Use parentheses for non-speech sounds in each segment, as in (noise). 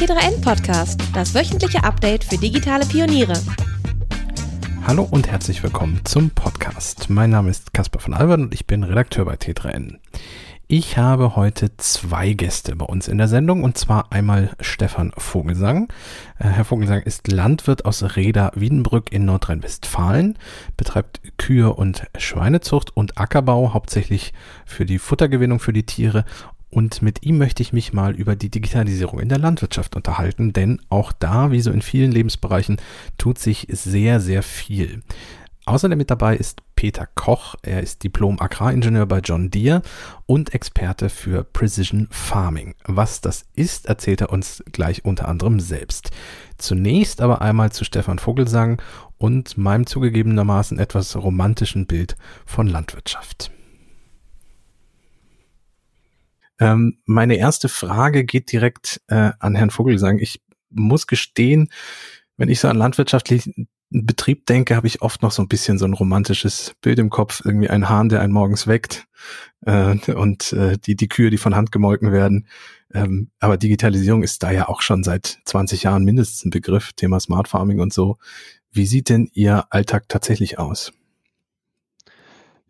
T3N Podcast, das wöchentliche Update für digitale Pioniere. Hallo und herzlich willkommen zum Podcast. Mein Name ist Caspar von Albert und ich bin Redakteur bei T3N. Ich habe heute zwei Gäste bei uns in der Sendung und zwar einmal Stefan Vogelsang. Äh, Herr Vogelsang ist Landwirt aus Reda Wiedenbrück in Nordrhein-Westfalen, betreibt Kühe und Schweinezucht und Ackerbau, hauptsächlich für die Futtergewinnung für die Tiere und mit ihm möchte ich mich mal über die Digitalisierung in der Landwirtschaft unterhalten, denn auch da, wie so in vielen Lebensbereichen, tut sich sehr, sehr viel. Außerdem mit dabei ist Peter Koch. Er ist Diplom-Agraringenieur bei John Deere und Experte für Precision Farming. Was das ist, erzählt er uns gleich unter anderem selbst. Zunächst aber einmal zu Stefan Vogelsang und meinem zugegebenermaßen etwas romantischen Bild von Landwirtschaft. Ähm, meine erste Frage geht direkt äh, an Herrn Vogelsang. Ich muss gestehen, wenn ich so an landwirtschaftlichen Betrieb denke, habe ich oft noch so ein bisschen so ein romantisches Bild im Kopf. Irgendwie ein Hahn, der einen morgens weckt äh, und äh, die, die Kühe, die von Hand gemolken werden. Ähm, aber Digitalisierung ist da ja auch schon seit 20 Jahren mindestens ein Begriff, Thema Smart Farming und so. Wie sieht denn Ihr Alltag tatsächlich aus?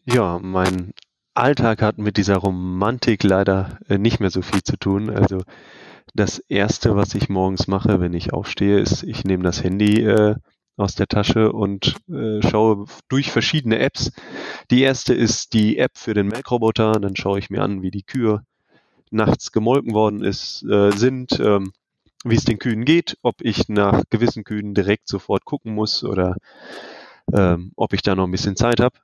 Ja, mein Alltag hat mit dieser Romantik leider äh, nicht mehr so viel zu tun. Also das Erste, was ich morgens mache, wenn ich aufstehe, ist, ich nehme das Handy äh, aus der Tasche und äh, schaue durch verschiedene Apps. Die erste ist die App für den Melkroboter. Dann schaue ich mir an, wie die Kühe nachts gemolken worden ist, äh, sind, ähm, wie es den Kühen geht, ob ich nach gewissen Kühen direkt sofort gucken muss oder ähm, ob ich da noch ein bisschen Zeit habe.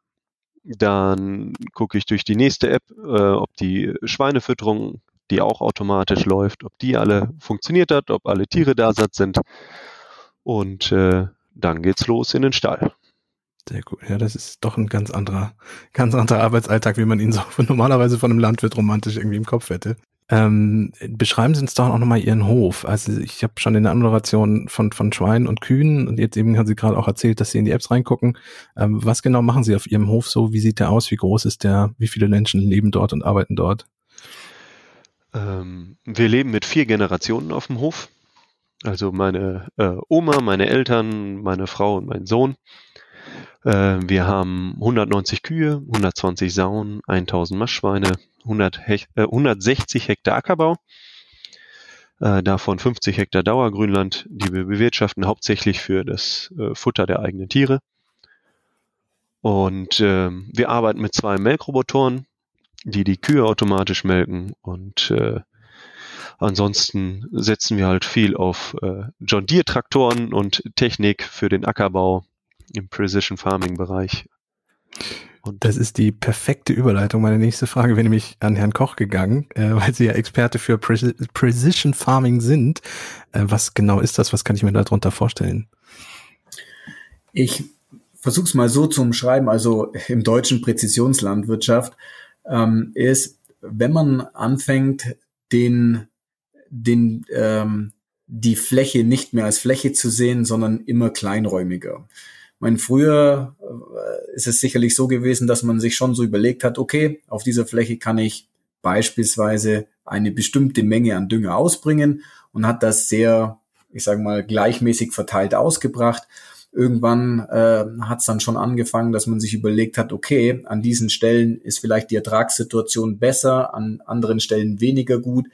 Dann gucke ich durch die nächste App, äh, ob die Schweinefütterung, die auch automatisch läuft, ob die alle funktioniert hat, ob alle Tiere da sind. Und äh, dann geht's los in den Stall. Sehr gut. Ja, das ist doch ein ganz anderer, ganz anderer Arbeitsalltag, wie man ihn so (laughs) normalerweise von einem Landwirt romantisch irgendwie im Kopf hätte. Ähm, beschreiben Sie uns doch auch nochmal Ihren Hof. Also ich habe schon in der Anmoderation von, von Schweinen und Kühen und jetzt eben haben Sie gerade auch erzählt, dass Sie in die Apps reingucken. Ähm, was genau machen Sie auf Ihrem Hof so? Wie sieht der aus? Wie groß ist der? Wie viele Menschen leben dort und arbeiten dort? Ähm, wir leben mit vier Generationen auf dem Hof. Also meine äh, Oma, meine Eltern, meine Frau und mein Sohn. Äh, wir haben 190 Kühe, 120 Sauen, 1000 Maschschweine, 100 Hech, äh, 160 Hektar Ackerbau, äh, davon 50 Hektar Dauergrünland, die wir bewirtschaften hauptsächlich für das äh, Futter der eigenen Tiere. Und äh, wir arbeiten mit zwei Melkrobotoren, die die Kühe automatisch melken. Und äh, ansonsten setzen wir halt viel auf äh, John Deere Traktoren und Technik für den Ackerbau im Precision Farming Bereich. Und das ist die perfekte Überleitung. Meine nächste Frage wäre nämlich an Herrn Koch gegangen, äh, weil Sie ja Experte für Pre Precision Farming sind. Äh, was genau ist das? Was kann ich mir darunter vorstellen? Ich versuche es mal so zu umschreiben. Also im deutschen Präzisionslandwirtschaft ähm, ist, wenn man anfängt, den, den, ähm, die Fläche nicht mehr als Fläche zu sehen, sondern immer kleinräumiger meine, früher äh, ist es sicherlich so gewesen, dass man sich schon so überlegt hat, okay, auf dieser Fläche kann ich beispielsweise eine bestimmte Menge an Dünger ausbringen und hat das sehr, ich sage mal, gleichmäßig verteilt ausgebracht. Irgendwann äh, hat es dann schon angefangen, dass man sich überlegt hat, okay, an diesen Stellen ist vielleicht die Ertragssituation besser, an anderen Stellen weniger gut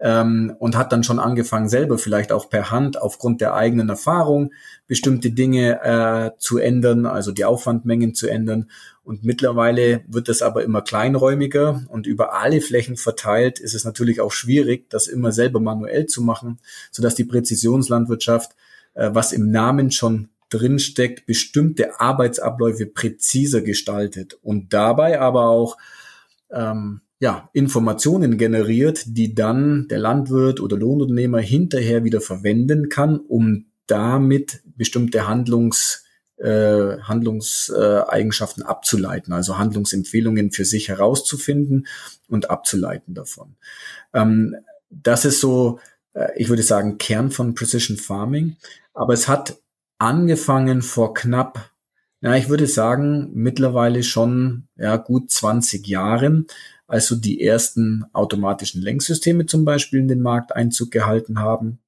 ähm, und hat dann schon angefangen, selber vielleicht auch per Hand aufgrund der eigenen Erfahrung bestimmte Dinge äh, zu ändern, also die Aufwandmengen zu ändern. Und mittlerweile wird das aber immer kleinräumiger und über alle Flächen verteilt ist es natürlich auch schwierig, das immer selber manuell zu machen, sodass die Präzisionslandwirtschaft, äh, was im Namen schon drinsteckt, bestimmte Arbeitsabläufe präziser gestaltet und dabei aber auch ähm, ja, Informationen generiert, die dann der Landwirt oder Lohnunternehmer hinterher wieder verwenden kann, um damit bestimmte Handlungs, äh, Handlungseigenschaften abzuleiten, also Handlungsempfehlungen für sich herauszufinden und abzuleiten davon. Ähm, das ist so, äh, ich würde sagen, Kern von Precision Farming. Aber es hat angefangen vor knapp, ja, ich würde sagen, mittlerweile schon ja, gut 20 Jahren, also die ersten automatischen Lenksysteme zum Beispiel in den Markt Einzug gehalten haben.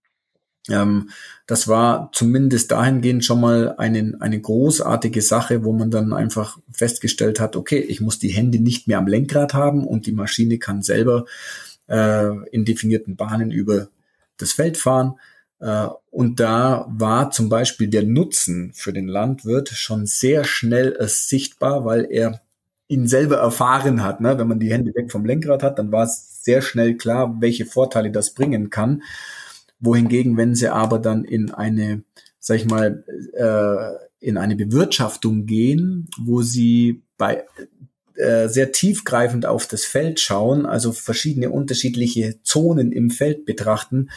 Ähm, das war zumindest dahingehend schon mal eine, eine großartige Sache, wo man dann einfach festgestellt hat, okay, ich muss die Hände nicht mehr am Lenkrad haben und die Maschine kann selber äh, in definierten Bahnen über das Feld fahren. Äh, und da war zum Beispiel der Nutzen für den Landwirt schon sehr schnell äh, sichtbar, weil er ihn selber erfahren hat. Ne? Wenn man die Hände weg vom Lenkrad hat, dann war es sehr schnell klar, welche Vorteile das bringen kann wohingegen, wenn sie aber dann in eine, sag ich mal, äh, in eine Bewirtschaftung gehen, wo sie bei äh, sehr tiefgreifend auf das Feld schauen, also verschiedene unterschiedliche Zonen im Feld betrachten,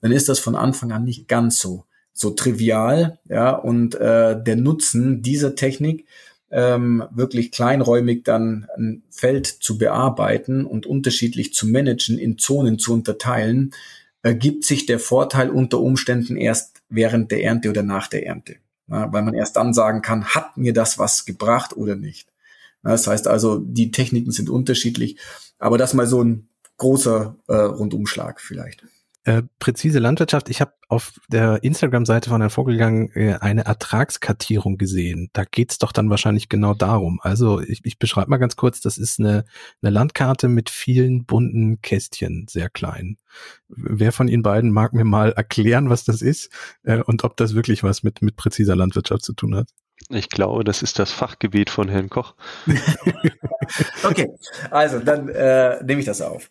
dann ist das von Anfang an nicht ganz so so trivial, ja, und äh, der Nutzen dieser Technik ähm, wirklich kleinräumig dann ein Feld zu bearbeiten und unterschiedlich zu managen, in Zonen zu unterteilen, ergibt sich der Vorteil unter Umständen erst während der Ernte oder nach der Ernte. Ja, weil man erst dann sagen kann, hat mir das was gebracht oder nicht. Ja, das heißt also, die Techniken sind unterschiedlich, aber das mal so ein großer äh, Rundumschlag vielleicht. Äh, präzise Landwirtschaft. Ich habe auf der Instagram-Seite von Herrn Vogelgang äh, eine Ertragskartierung gesehen. Da geht's doch dann wahrscheinlich genau darum. Also ich, ich beschreibe mal ganz kurz, das ist eine, eine Landkarte mit vielen bunten Kästchen, sehr klein. Wer von Ihnen beiden mag mir mal erklären, was das ist äh, und ob das wirklich was mit, mit präziser Landwirtschaft zu tun hat? Ich glaube, das ist das Fachgebiet von Herrn Koch. (laughs) okay, also dann äh, nehme ich das auf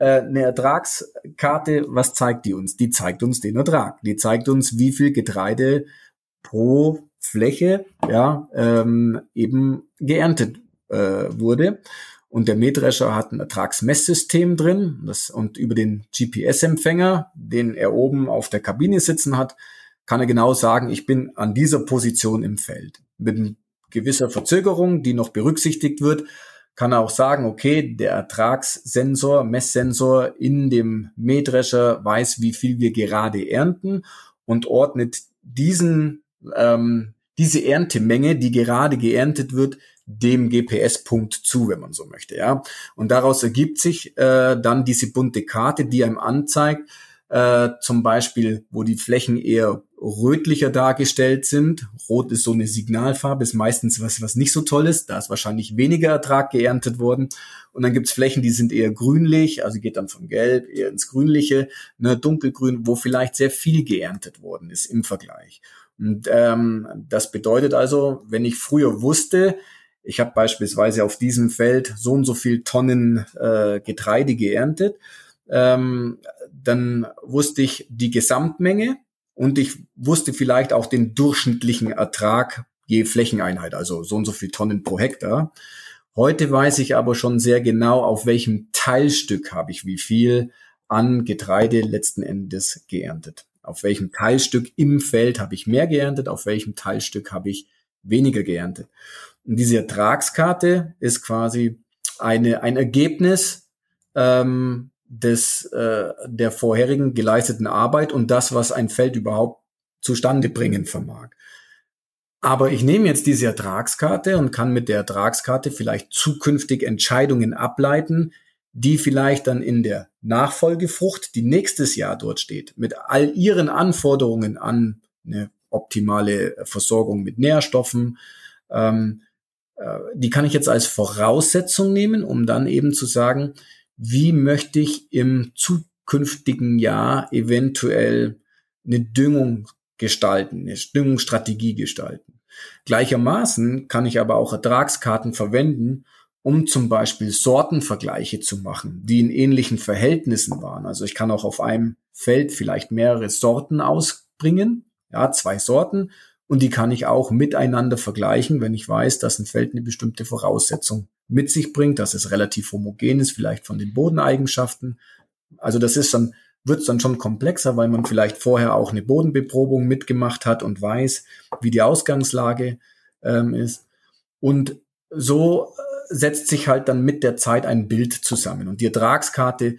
äh, eine Ertragskarte, was zeigt die uns? Die zeigt uns den Ertrag. Die zeigt uns, wie viel Getreide pro Fläche ja, ähm, eben geerntet äh, wurde. Und der Mähdrescher hat ein Ertragsmesssystem drin das, und über den GPS-Empfänger, den er oben auf der Kabine sitzen hat, kann er genau sagen, ich bin an dieser Position im Feld. Mit gewisser Verzögerung, die noch berücksichtigt wird, kann er auch sagen, okay, der Ertragssensor, Messsensor in dem Mähdrescher weiß, wie viel wir gerade ernten und ordnet diesen, ähm, diese Erntemenge, die gerade geerntet wird, dem GPS-Punkt zu, wenn man so möchte, ja. Und daraus ergibt sich äh, dann diese bunte Karte, die einem anzeigt, äh, zum Beispiel, wo die Flächen eher rötlicher dargestellt sind. Rot ist so eine Signalfarbe, ist meistens was, was nicht so toll ist. Da ist wahrscheinlich weniger Ertrag geerntet worden. Und dann gibt's Flächen, die sind eher grünlich, also geht dann von gelb eher ins grünliche, ne, dunkelgrün, wo vielleicht sehr viel geerntet worden ist im Vergleich. Und ähm, das bedeutet also, wenn ich früher wusste, ich habe beispielsweise auf diesem Feld so und so viel Tonnen äh, Getreide geerntet, ähm, dann wusste ich die Gesamtmenge und ich wusste vielleicht auch den durchschnittlichen Ertrag je Flächeneinheit, also so und so viel Tonnen pro Hektar. Heute weiß ich aber schon sehr genau, auf welchem Teilstück habe ich wie viel an Getreide letzten Endes geerntet. Auf welchem Teilstück im Feld habe ich mehr geerntet, auf welchem Teilstück habe ich weniger geerntet. Und diese Ertragskarte ist quasi eine, ein Ergebnis ähm, des, äh, der vorherigen geleisteten Arbeit und das, was ein Feld überhaupt zustande bringen vermag. Aber ich nehme jetzt diese Ertragskarte und kann mit der Ertragskarte vielleicht zukünftig Entscheidungen ableiten, die vielleicht dann in der Nachfolgefrucht, die nächstes Jahr dort steht, mit all ihren Anforderungen an eine optimale Versorgung mit Nährstoffen, ähm, äh, die kann ich jetzt als Voraussetzung nehmen, um dann eben zu sagen, wie möchte ich im zukünftigen Jahr eventuell eine Düngung gestalten, eine Düngungsstrategie gestalten. Gleichermaßen kann ich aber auch Ertragskarten verwenden, um zum Beispiel Sortenvergleiche zu machen, die in ähnlichen Verhältnissen waren. Also ich kann auch auf einem Feld vielleicht mehrere Sorten ausbringen, ja, zwei Sorten, und die kann ich auch miteinander vergleichen, wenn ich weiß, dass ein Feld eine bestimmte Voraussetzung mit sich bringt, dass es relativ homogen ist, vielleicht von den Bodeneigenschaften. Also das ist dann, wird es dann schon komplexer, weil man vielleicht vorher auch eine Bodenbeprobung mitgemacht hat und weiß, wie die Ausgangslage ähm, ist. Und so äh, setzt sich halt dann mit der Zeit ein Bild zusammen. Und die Ertragskarte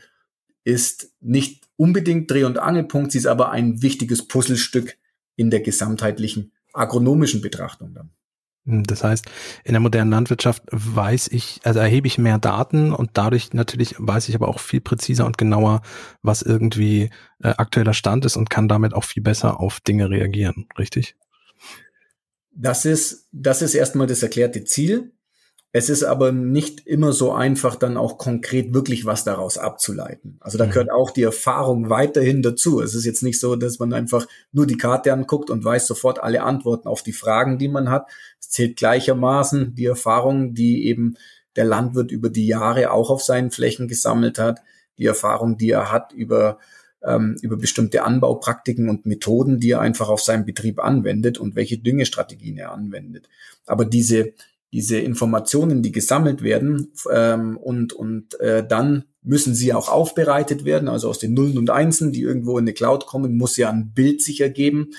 ist nicht unbedingt Dreh- und Angelpunkt, sie ist aber ein wichtiges Puzzlestück in der gesamtheitlichen agronomischen Betrachtung dann. Hm, das heißt, in der modernen Landwirtschaft weiß ich, also erhebe ich mehr Daten und dadurch natürlich weiß ich aber auch viel präziser und genauer, was irgendwie äh, aktueller Stand ist und kann damit auch viel besser auf Dinge reagieren, richtig? Das ist, das ist erstmal das erklärte Ziel. Es ist aber nicht immer so einfach, dann auch konkret wirklich was daraus abzuleiten. Also da mhm. gehört auch die Erfahrung weiterhin dazu. Es ist jetzt nicht so, dass man einfach nur die Karte anguckt und weiß sofort alle Antworten auf die Fragen, die man hat. Es zählt gleichermaßen die Erfahrung, die eben der Landwirt über die Jahre auch auf seinen Flächen gesammelt hat, die Erfahrung, die er hat über ähm, über bestimmte Anbaupraktiken und Methoden, die er einfach auf seinem Betrieb anwendet und welche Düngestrategien er anwendet. Aber diese diese Informationen, die gesammelt werden ähm, und, und äh, dann müssen sie auch aufbereitet werden, also aus den Nullen und Einsen, die irgendwo in eine Cloud kommen, muss ja ein Bild sich ergeben.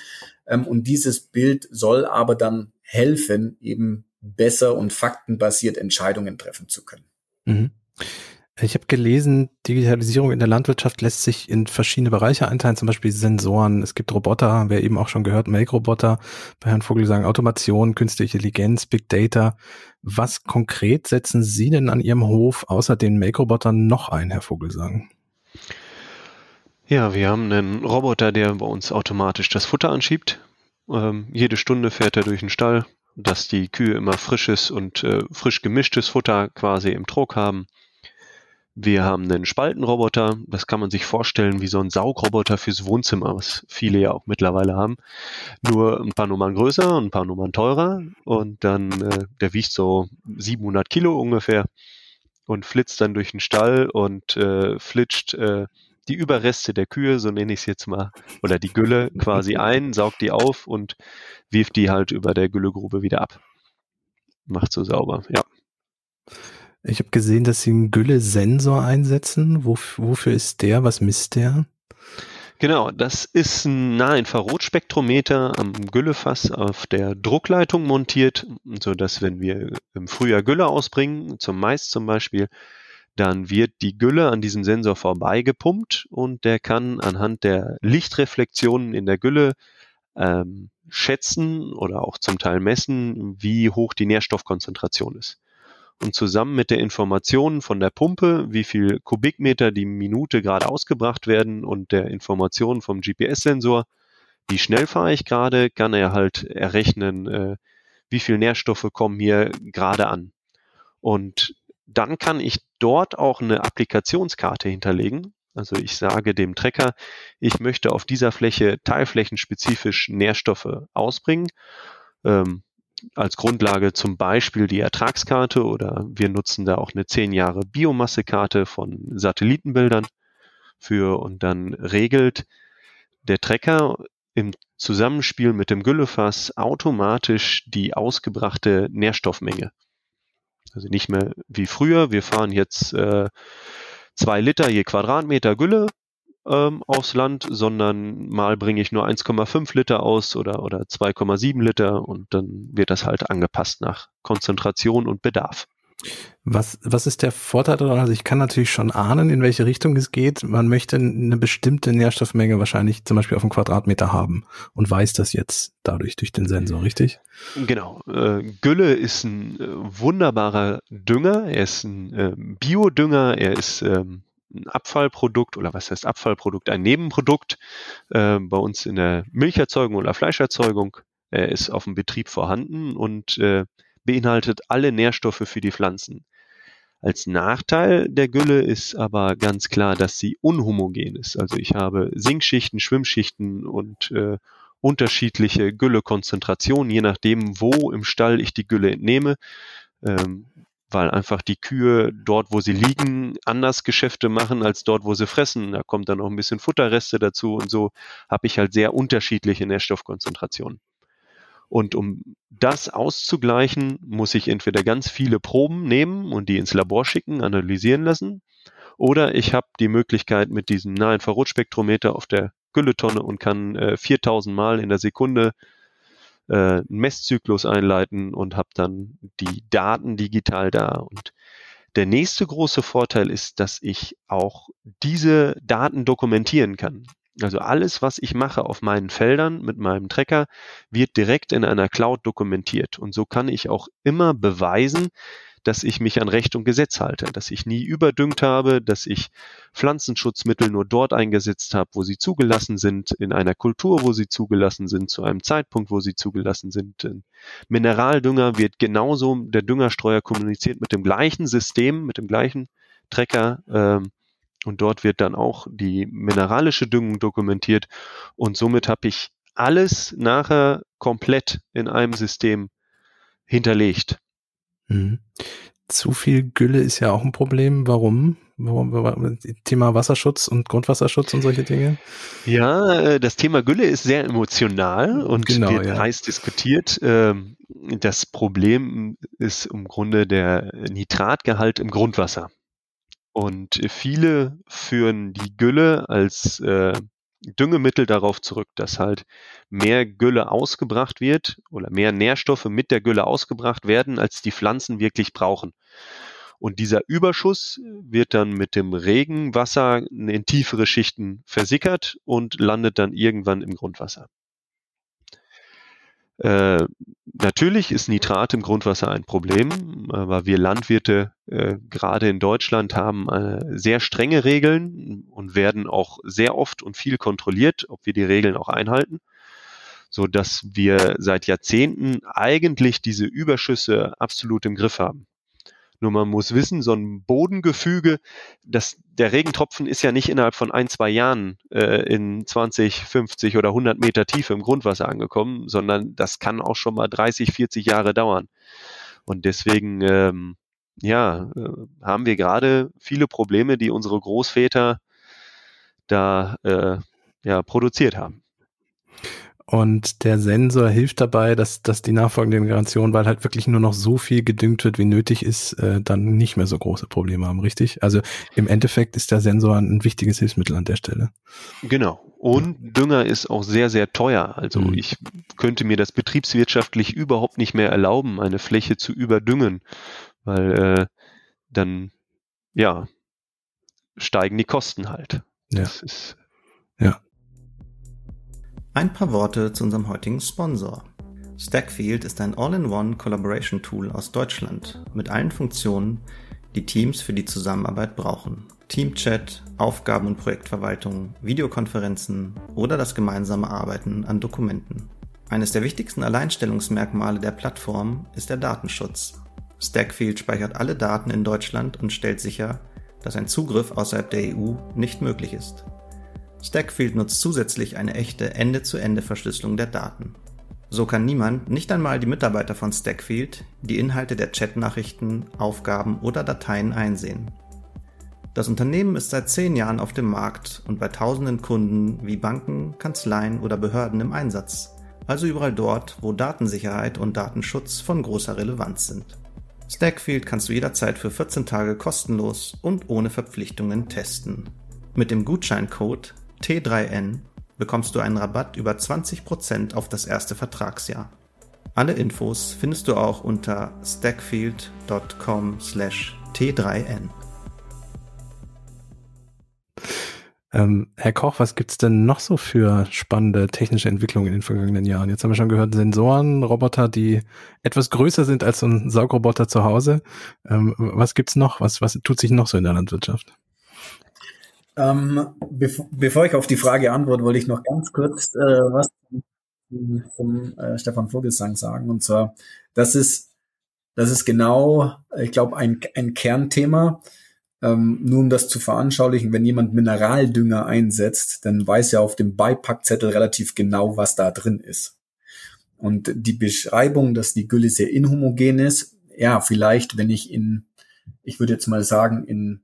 Ähm, und dieses Bild soll aber dann helfen, eben besser und faktenbasiert Entscheidungen treffen zu können. Mhm. Ich habe gelesen, Digitalisierung in der Landwirtschaft lässt sich in verschiedene Bereiche einteilen, zum Beispiel Sensoren. Es gibt Roboter, haben wir eben auch schon gehört, Make-Roboter. Bei Herrn Vogel sagen Automation, künstliche Intelligenz, Big Data. Was konkret setzen Sie denn an Ihrem Hof außer den Make-Robotern noch ein, Herr Vogelsang? Ja, wir haben einen Roboter, der bei uns automatisch das Futter anschiebt. Ähm, jede Stunde fährt er durch den Stall, dass die Kühe immer frisches und äh, frisch gemischtes Futter quasi im Trog haben. Wir haben einen Spaltenroboter, das kann man sich vorstellen wie so ein Saugroboter fürs Wohnzimmer, was viele ja auch mittlerweile haben. Nur ein paar Nummern größer und ein paar Nummern teurer und dann, äh, der wiegt so 700 Kilo ungefähr und flitzt dann durch den Stall und äh, flitscht äh, die Überreste der Kühe, so nenne ich es jetzt mal, oder die Gülle quasi (laughs) ein, saugt die auf und wirft die halt über der Güllegrube wieder ab. Macht so sauber, ja. Ich habe gesehen, dass Sie einen Gülle-Sensor einsetzen. Wof wofür ist der? Was misst der? Genau, das ist ein Nahinfrarotspektrometer am Güllefass auf der Druckleitung montiert, so dass wenn wir im Frühjahr Gülle ausbringen, zum Mais zum Beispiel, dann wird die Gülle an diesem Sensor vorbeigepumpt und der kann anhand der Lichtreflexionen in der Gülle ähm, schätzen oder auch zum Teil messen, wie hoch die Nährstoffkonzentration ist und zusammen mit der Information von der Pumpe, wie viel Kubikmeter die Minute gerade ausgebracht werden und der Information vom GPS-Sensor, wie schnell fahre ich gerade, kann er halt errechnen, äh, wie viel Nährstoffe kommen hier gerade an. Und dann kann ich dort auch eine Applikationskarte hinterlegen. Also ich sage dem Trecker, ich möchte auf dieser Fläche teilflächenspezifisch Nährstoffe ausbringen. Ähm, als Grundlage zum Beispiel die Ertragskarte oder wir nutzen da auch eine zehn Jahre Biomassekarte von Satellitenbildern für und dann regelt der Trecker im Zusammenspiel mit dem Güllefass automatisch die ausgebrachte Nährstoffmenge. Also nicht mehr wie früher, wir fahren jetzt äh, zwei Liter je Quadratmeter Gülle ähm, aufs Land, sondern mal bringe ich nur 1,5 Liter aus oder, oder 2,7 Liter und dann wird das halt angepasst nach Konzentration und Bedarf. Was, was ist der Vorteil daran? Also ich kann natürlich schon ahnen, in welche Richtung es geht. Man möchte eine bestimmte Nährstoffmenge wahrscheinlich zum Beispiel auf einen Quadratmeter haben und weiß das jetzt dadurch durch den Sensor, richtig? Genau. Äh, Gülle ist ein äh, wunderbarer Dünger. Er ist ein äh, Biodünger. Er ist ähm, ein Abfallprodukt oder was heißt Abfallprodukt, ein Nebenprodukt äh, bei uns in der Milcherzeugung oder Fleischerzeugung. Er ist auf dem Betrieb vorhanden und äh, beinhaltet alle Nährstoffe für die Pflanzen. Als Nachteil der Gülle ist aber ganz klar, dass sie unhomogen ist. Also ich habe Sinkschichten, Schwimmschichten und äh, unterschiedliche Güllekonzentrationen, je nachdem, wo im Stall ich die Gülle entnehme. Ähm, weil einfach die Kühe dort, wo sie liegen, anders Geschäfte machen als dort, wo sie fressen. Da kommt dann noch ein bisschen Futterreste dazu und so habe ich halt sehr unterschiedliche Nährstoffkonzentrationen. Und um das auszugleichen, muss ich entweder ganz viele Proben nehmen und die ins Labor schicken, analysieren lassen, oder ich habe die Möglichkeit mit diesem Nahinfrarotspektrometer auf der Gülletonne und kann äh, 4000 Mal in der Sekunde äh, einen Messzyklus einleiten und habe dann die Daten digital da. Und der nächste große Vorteil ist, dass ich auch diese Daten dokumentieren kann. Also alles, was ich mache auf meinen Feldern mit meinem Trecker, wird direkt in einer Cloud dokumentiert. Und so kann ich auch immer beweisen, dass ich mich an Recht und Gesetz halte, dass ich nie überdüngt habe, dass ich Pflanzenschutzmittel nur dort eingesetzt habe, wo sie zugelassen sind, in einer Kultur, wo sie zugelassen sind, zu einem Zeitpunkt, wo sie zugelassen sind. Mineraldünger wird genauso, der Düngerstreuer kommuniziert mit dem gleichen System, mit dem gleichen Trecker. Ähm, und dort wird dann auch die mineralische Düngung dokumentiert. Und somit habe ich alles nachher komplett in einem System hinterlegt. Mhm. Zu viel Gülle ist ja auch ein Problem. Warum? Warum? Thema Wasserschutz und Grundwasserschutz und solche Dinge? Ja, äh, das Thema Gülle ist sehr emotional und genau, wird ja. heiß diskutiert. Ähm, das Problem ist im Grunde der Nitratgehalt im Grundwasser. Und viele führen die Gülle als äh, Düngemittel darauf zurück, dass halt mehr Gülle ausgebracht wird oder mehr Nährstoffe mit der Gülle ausgebracht werden, als die Pflanzen wirklich brauchen. Und dieser Überschuss wird dann mit dem Regenwasser in tiefere Schichten versickert und landet dann irgendwann im Grundwasser. Äh, natürlich ist Nitrat im Grundwasser ein Problem, aber wir Landwirte äh, gerade in Deutschland haben äh, sehr strenge Regeln und werden auch sehr oft und viel kontrolliert, ob wir die Regeln auch einhalten, so dass wir seit Jahrzehnten eigentlich diese Überschüsse absolut im Griff haben. Nur man muss wissen, so ein Bodengefüge, das, der Regentropfen ist ja nicht innerhalb von ein, zwei Jahren äh, in 20, 50 oder 100 Meter Tiefe im Grundwasser angekommen, sondern das kann auch schon mal 30, 40 Jahre dauern. Und deswegen, ähm, ja, äh, haben wir gerade viele Probleme, die unsere Großväter da äh, ja, produziert haben. Und der Sensor hilft dabei, dass, dass die nachfolgende Generation, weil halt wirklich nur noch so viel gedüngt wird, wie nötig ist, äh, dann nicht mehr so große Probleme haben, richtig? Also im Endeffekt ist der Sensor ein wichtiges Hilfsmittel an der Stelle. Genau. Und Dünger ist auch sehr, sehr teuer. Also mhm. ich könnte mir das betriebswirtschaftlich überhaupt nicht mehr erlauben, eine Fläche zu überdüngen, weil äh, dann, ja, steigen die Kosten halt. Ja. Das ist, ja. Ein paar Worte zu unserem heutigen Sponsor. Stackfield ist ein All-in-One Collaboration Tool aus Deutschland mit allen Funktionen, die Teams für die Zusammenarbeit brauchen. Teamchat, Aufgaben- und Projektverwaltung, Videokonferenzen oder das gemeinsame Arbeiten an Dokumenten. Eines der wichtigsten Alleinstellungsmerkmale der Plattform ist der Datenschutz. Stackfield speichert alle Daten in Deutschland und stellt sicher, dass ein Zugriff außerhalb der EU nicht möglich ist. Stackfield nutzt zusätzlich eine echte Ende-zu-Ende-Verschlüsselung der Daten. So kann niemand, nicht einmal die Mitarbeiter von Stackfield, die Inhalte der Chatnachrichten, Aufgaben oder Dateien einsehen. Das Unternehmen ist seit zehn Jahren auf dem Markt und bei tausenden Kunden wie Banken, Kanzleien oder Behörden im Einsatz, also überall dort, wo Datensicherheit und Datenschutz von großer Relevanz sind. Stackfield kannst du jederzeit für 14 Tage kostenlos und ohne Verpflichtungen testen. Mit dem Gutscheincode T3N bekommst du einen Rabatt über 20% auf das erste Vertragsjahr. Alle Infos findest du auch unter stackfield.com/t3n. Ähm, Herr Koch, was gibt's denn noch so für spannende technische Entwicklungen in den vergangenen Jahren? Jetzt haben wir schon gehört, Sensoren, Roboter, die etwas größer sind als so ein Saugroboter zu Hause. Ähm, was gibt's noch? Was, was tut sich noch so in der Landwirtschaft? Ähm, bev bevor ich auf die Frage antworte, wollte ich noch ganz kurz äh, was zum, äh, Stefan Vogelsang sagen. Und zwar, das ist, das ist genau, ich glaube, ein, ein Kernthema. Ähm, nur um das zu veranschaulichen, wenn jemand Mineraldünger einsetzt, dann weiß er auf dem Beipackzettel relativ genau, was da drin ist. Und die Beschreibung, dass die Gülle sehr inhomogen ist, ja, vielleicht, wenn ich in, ich würde jetzt mal sagen, in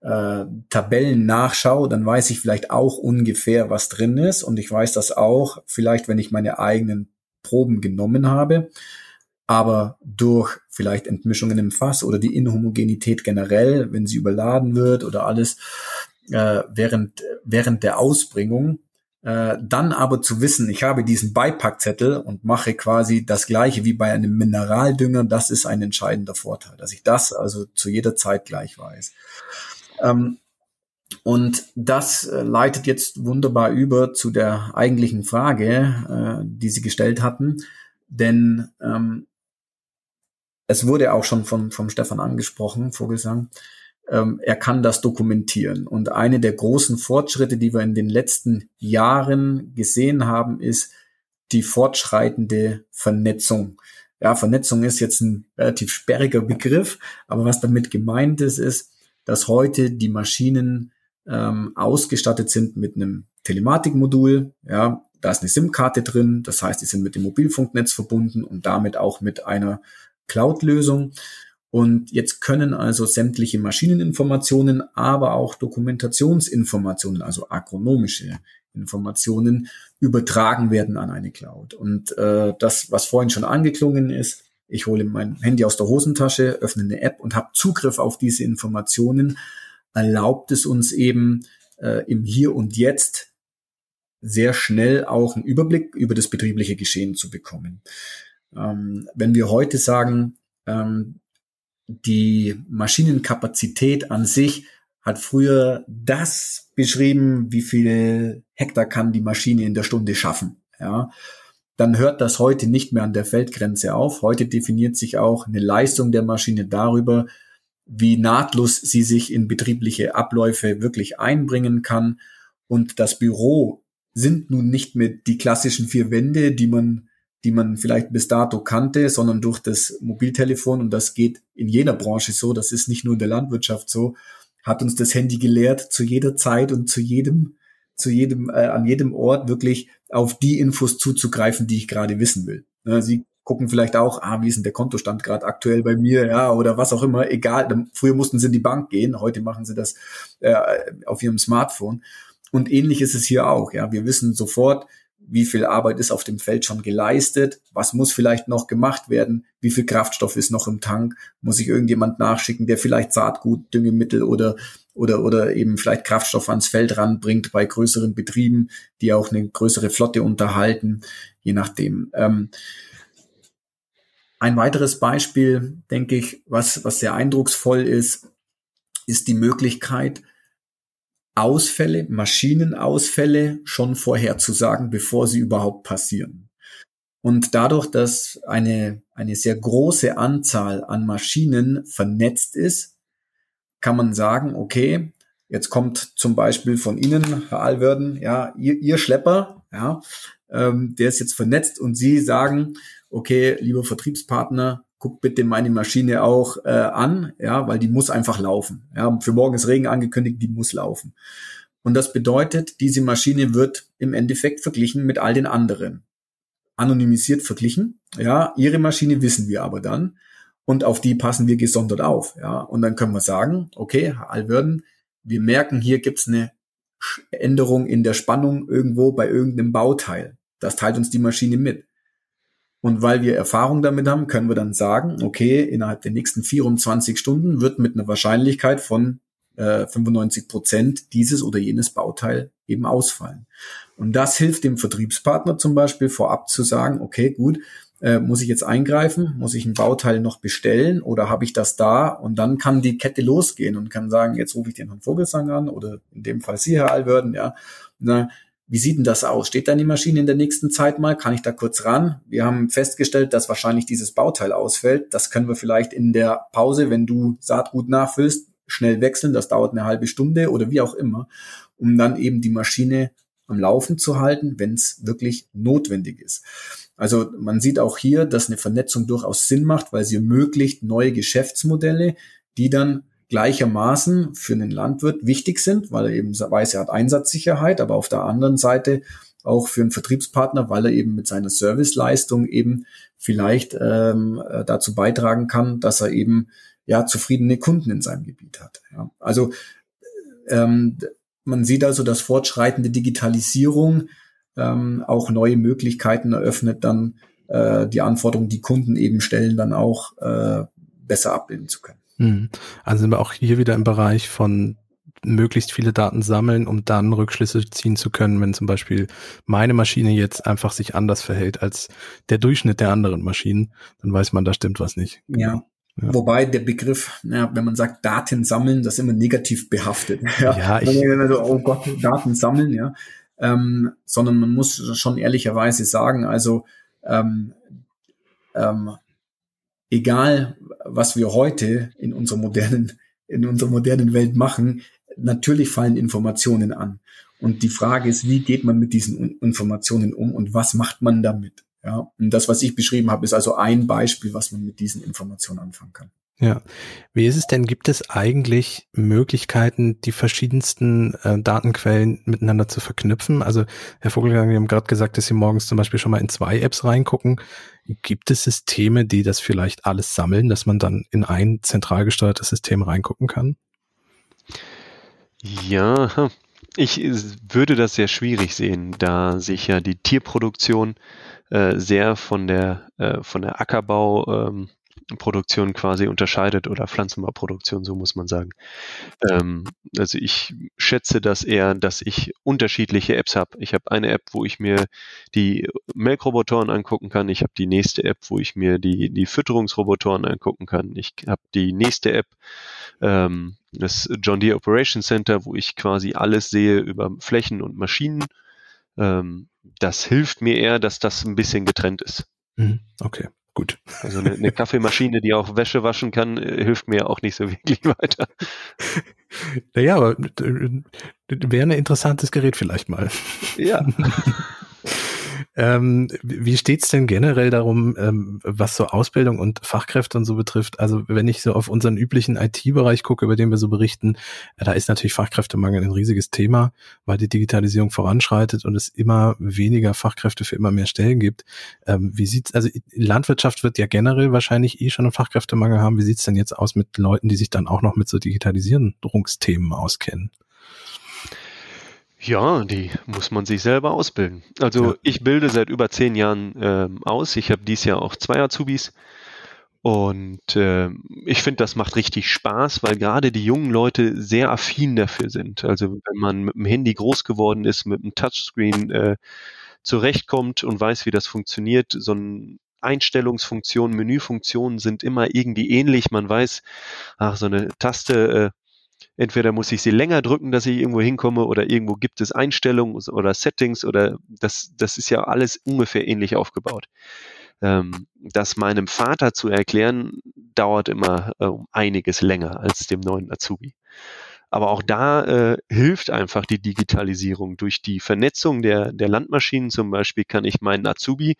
äh, Tabellen nachschaue, dann weiß ich vielleicht auch ungefähr, was drin ist. Und ich weiß das auch, vielleicht, wenn ich meine eigenen Proben genommen habe. Aber durch vielleicht Entmischungen im Fass oder die Inhomogenität generell, wenn sie überladen wird oder alles äh, während, während der Ausbringung, äh, dann aber zu wissen, ich habe diesen Beipackzettel und mache quasi das gleiche wie bei einem Mineraldünger, das ist ein entscheidender Vorteil, dass ich das also zu jeder Zeit gleich weiß. Ähm, Und das äh, leitet jetzt wunderbar über zu der eigentlichen Frage, äh, die Sie gestellt hatten. Denn ähm, es wurde auch schon von, vom Stefan angesprochen, Vogelsang, ähm, er kann das dokumentieren. Und eine der großen Fortschritte, die wir in den letzten Jahren gesehen haben, ist die fortschreitende Vernetzung. Ja, Vernetzung ist jetzt ein relativ sperriger Begriff, aber was damit gemeint ist, ist, dass heute die Maschinen ähm, ausgestattet sind mit einem Telematikmodul. Ja, da ist eine SIM-Karte drin, das heißt, die sind mit dem Mobilfunknetz verbunden und damit auch mit einer Cloud-Lösung. Und jetzt können also sämtliche Maschineninformationen, aber auch Dokumentationsinformationen, also agronomische Informationen, übertragen werden an eine Cloud. Und äh, das, was vorhin schon angeklungen ist, ich hole mein Handy aus der Hosentasche, öffne eine App und habe Zugriff auf diese Informationen, erlaubt es uns eben äh, im Hier und Jetzt sehr schnell auch einen Überblick über das betriebliche Geschehen zu bekommen. Ähm, wenn wir heute sagen, ähm, die Maschinenkapazität an sich hat früher das beschrieben, wie viele Hektar kann die Maschine in der Stunde schaffen. Ja, dann hört das heute nicht mehr an der Feldgrenze auf. Heute definiert sich auch eine Leistung der Maschine darüber, wie nahtlos sie sich in betriebliche Abläufe wirklich einbringen kann. Und das Büro sind nun nicht mehr die klassischen vier Wände, die man die man vielleicht bis dato kannte, sondern durch das Mobiltelefon, und das geht in jeder Branche so, das ist nicht nur in der Landwirtschaft so, hat uns das Handy gelehrt, zu jeder Zeit und zu jedem, zu jedem, äh, an jedem Ort wirklich auf die Infos zuzugreifen, die ich gerade wissen will. Ja, Sie gucken vielleicht auch, ah, wie ist denn der Kontostand gerade aktuell bei mir, ja, oder was auch immer, egal. Früher mussten sie in die Bank gehen, heute machen sie das äh, auf ihrem Smartphone. Und ähnlich ist es hier auch, ja. Wir wissen sofort, wie viel Arbeit ist auf dem Feld schon geleistet, was muss vielleicht noch gemacht werden, wie viel Kraftstoff ist noch im Tank, muss ich irgendjemand nachschicken, der vielleicht Saatgut, Düngemittel oder oder oder eben vielleicht Kraftstoff ans Feld ranbringt bei größeren Betrieben, die auch eine größere Flotte unterhalten, je nachdem. Ähm, ein weiteres Beispiel, denke ich, was was sehr eindrucksvoll ist, ist die Möglichkeit, Ausfälle, Maschinenausfälle schon vorherzusagen, bevor sie überhaupt passieren. Und dadurch, dass eine, eine sehr große Anzahl an Maschinen vernetzt ist, kann man sagen, okay, jetzt kommt zum Beispiel von Ihnen, Herr Alwerden, ja, Ihr, Ihr Schlepper, ja, ähm, der ist jetzt vernetzt und Sie sagen, okay, lieber Vertriebspartner, guck bitte meine Maschine auch äh, an, ja, weil die muss einfach laufen. Ja, für morgen ist Regen angekündigt, die muss laufen. Und das bedeutet, diese Maschine wird im Endeffekt verglichen mit all den anderen. Anonymisiert verglichen. Ja, ihre Maschine wissen wir aber dann. Und auf die passen wir gesondert auf. Ja, und dann können wir sagen, okay, Herr Alwürden, wir merken, hier gibt's eine Änderung in der Spannung irgendwo bei irgendeinem Bauteil. Das teilt uns die Maschine mit. Und weil wir Erfahrung damit haben, können wir dann sagen, okay, innerhalb der nächsten 24 Stunden wird mit einer Wahrscheinlichkeit von äh, 95 Prozent dieses oder jenes Bauteil eben ausfallen. Und das hilft dem Vertriebspartner zum Beispiel vorab zu sagen, okay, gut, äh, muss ich jetzt eingreifen? Muss ich ein Bauteil noch bestellen oder habe ich das da? Und dann kann die Kette losgehen und kann sagen, jetzt rufe ich den Herrn Vogelsang an oder in dem Fall Sie, Herr Allwürden, ja. Na, wie sieht denn das aus? Steht da die Maschine in der nächsten Zeit mal? Kann ich da kurz ran? Wir haben festgestellt, dass wahrscheinlich dieses Bauteil ausfällt. Das können wir vielleicht in der Pause, wenn du Saatgut nachfüllst, schnell wechseln. Das dauert eine halbe Stunde oder wie auch immer, um dann eben die Maschine am Laufen zu halten, wenn es wirklich notwendig ist. Also man sieht auch hier, dass eine Vernetzung durchaus Sinn macht, weil sie ermöglicht neue Geschäftsmodelle, die dann gleichermaßen für einen Landwirt wichtig sind, weil er eben weiß, er hat Einsatzsicherheit, aber auf der anderen Seite auch für einen Vertriebspartner, weil er eben mit seiner Serviceleistung eben vielleicht ähm, äh, dazu beitragen kann, dass er eben ja zufriedene Kunden in seinem Gebiet hat. Ja. Also ähm, man sieht also, dass fortschreitende Digitalisierung ähm, auch neue Möglichkeiten eröffnet, dann äh, die Anforderungen, die Kunden eben stellen, dann auch äh, besser abbilden zu können. Hm. Also sind wir auch hier wieder im Bereich von möglichst viele Daten sammeln, um dann Rückschlüsse ziehen zu können, wenn zum Beispiel meine Maschine jetzt einfach sich anders verhält als der Durchschnitt der anderen Maschinen, dann weiß man, da stimmt was nicht. Ja. Ja. Wobei der Begriff, ja, wenn man sagt Daten sammeln, das ist immer negativ behaftet. (laughs) Ja, ja ich, also, oh Gott, Daten sammeln, ja. Ähm, sondern man muss schon ehrlicherweise sagen, also ähm, ähm, egal was wir heute in unserer modernen, in unserer modernen Welt machen, natürlich fallen Informationen an. Und die Frage ist, wie geht man mit diesen Informationen um und was macht man damit? Ja, und das, was ich beschrieben habe, ist also ein Beispiel, was man mit diesen Informationen anfangen kann. Ja. Wie ist es denn? Gibt es eigentlich Möglichkeiten, die verschiedensten äh, Datenquellen miteinander zu verknüpfen? Also, Herr Vogelgang, Sie haben gerade gesagt, dass Sie morgens zum Beispiel schon mal in zwei Apps reingucken. Gibt es Systeme, die das vielleicht alles sammeln, dass man dann in ein zentral gesteuertes System reingucken kann? Ja, ich würde das sehr schwierig sehen, da sich ja die Tierproduktion äh, sehr von der, äh, von der Ackerbau, ähm, Produktion quasi unterscheidet oder Pflanzenbauproduktion, so muss man sagen. Ähm, also ich schätze das eher, dass ich unterschiedliche Apps habe. Ich habe eine App, wo ich mir die Melkrobotoren angucken kann. Ich habe die nächste App, wo ich mir die, die Fütterungsrobotoren angucken kann. Ich habe die nächste App, ähm, das John Deere Operation Center, wo ich quasi alles sehe über Flächen und Maschinen. Ähm, das hilft mir eher, dass das ein bisschen getrennt ist. Mhm. Okay. Gut. Also eine, eine Kaffeemaschine, die auch Wäsche waschen kann, äh, hilft mir auch nicht so (laughs) wirklich weiter. Naja, aber äh, wäre ein interessantes Gerät vielleicht mal. Ja. (laughs) Ähm, wie steht's denn generell darum, ähm, was so Ausbildung und Fachkräfte und so betrifft? Also wenn ich so auf unseren üblichen IT-Bereich gucke, über den wir so berichten, äh, da ist natürlich Fachkräftemangel ein riesiges Thema, weil die Digitalisierung voranschreitet und es immer weniger Fachkräfte für immer mehr Stellen gibt. Ähm, wie sieht's, also Landwirtschaft wird ja generell wahrscheinlich eh schon einen Fachkräftemangel haben. Wie sieht's denn jetzt aus mit Leuten, die sich dann auch noch mit so Digitalisierungsthemen auskennen? Ja, die muss man sich selber ausbilden. Also ja. ich bilde seit über zehn Jahren ähm, aus. Ich habe dieses Jahr auch zwei Azubis. Und äh, ich finde, das macht richtig Spaß, weil gerade die jungen Leute sehr affin dafür sind. Also wenn man mit dem Handy groß geworden ist, mit dem Touchscreen äh, zurechtkommt und weiß, wie das funktioniert, so ein Einstellungsfunktionen, Menüfunktionen sind immer irgendwie ähnlich. Man weiß, ach, so eine Taste äh, entweder muss ich sie länger drücken, dass ich irgendwo hinkomme oder irgendwo gibt es Einstellungen oder Settings oder das, das ist ja alles ungefähr ähnlich aufgebaut. Ähm, das meinem Vater zu erklären, dauert immer äh, einiges länger als dem neuen Azubi. Aber auch da äh, hilft einfach die Digitalisierung. Durch die Vernetzung der, der Landmaschinen zum Beispiel kann ich meinen Azubi,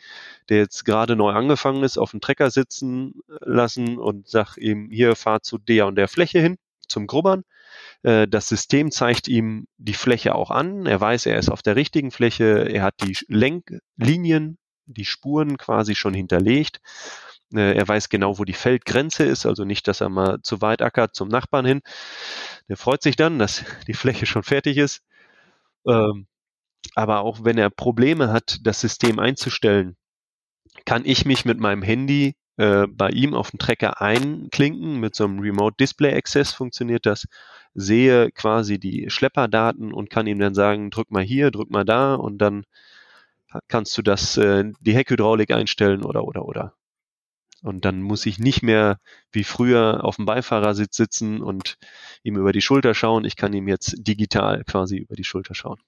der jetzt gerade neu angefangen ist, auf dem Trecker sitzen lassen und sag ihm, hier fahr zu der und der Fläche hin zum Grubbern. Äh, das System zeigt ihm die Fläche auch an. Er weiß, er ist auf der richtigen Fläche. Er hat die Lenklinien, die Spuren quasi schon hinterlegt. Äh, er weiß genau, wo die Feldgrenze ist, also nicht, dass er mal zu weit ackert zum Nachbarn hin. Der freut sich dann, dass (laughs) die Fläche schon fertig ist. Ähm, aber auch wenn er Probleme hat, das System einzustellen, kann ich mich mit meinem Handy äh, bei ihm auf den Trecker einklinken. Mit so einem Remote Display Access funktioniert das. Sehe quasi die Schlepperdaten und kann ihm dann sagen, drück mal hier, drück mal da und dann kannst du das, äh, die Heckhydraulik einstellen oder, oder, oder. Und dann muss ich nicht mehr wie früher auf dem Beifahrersitz sitzen und ihm über die Schulter schauen. Ich kann ihm jetzt digital quasi über die Schulter schauen.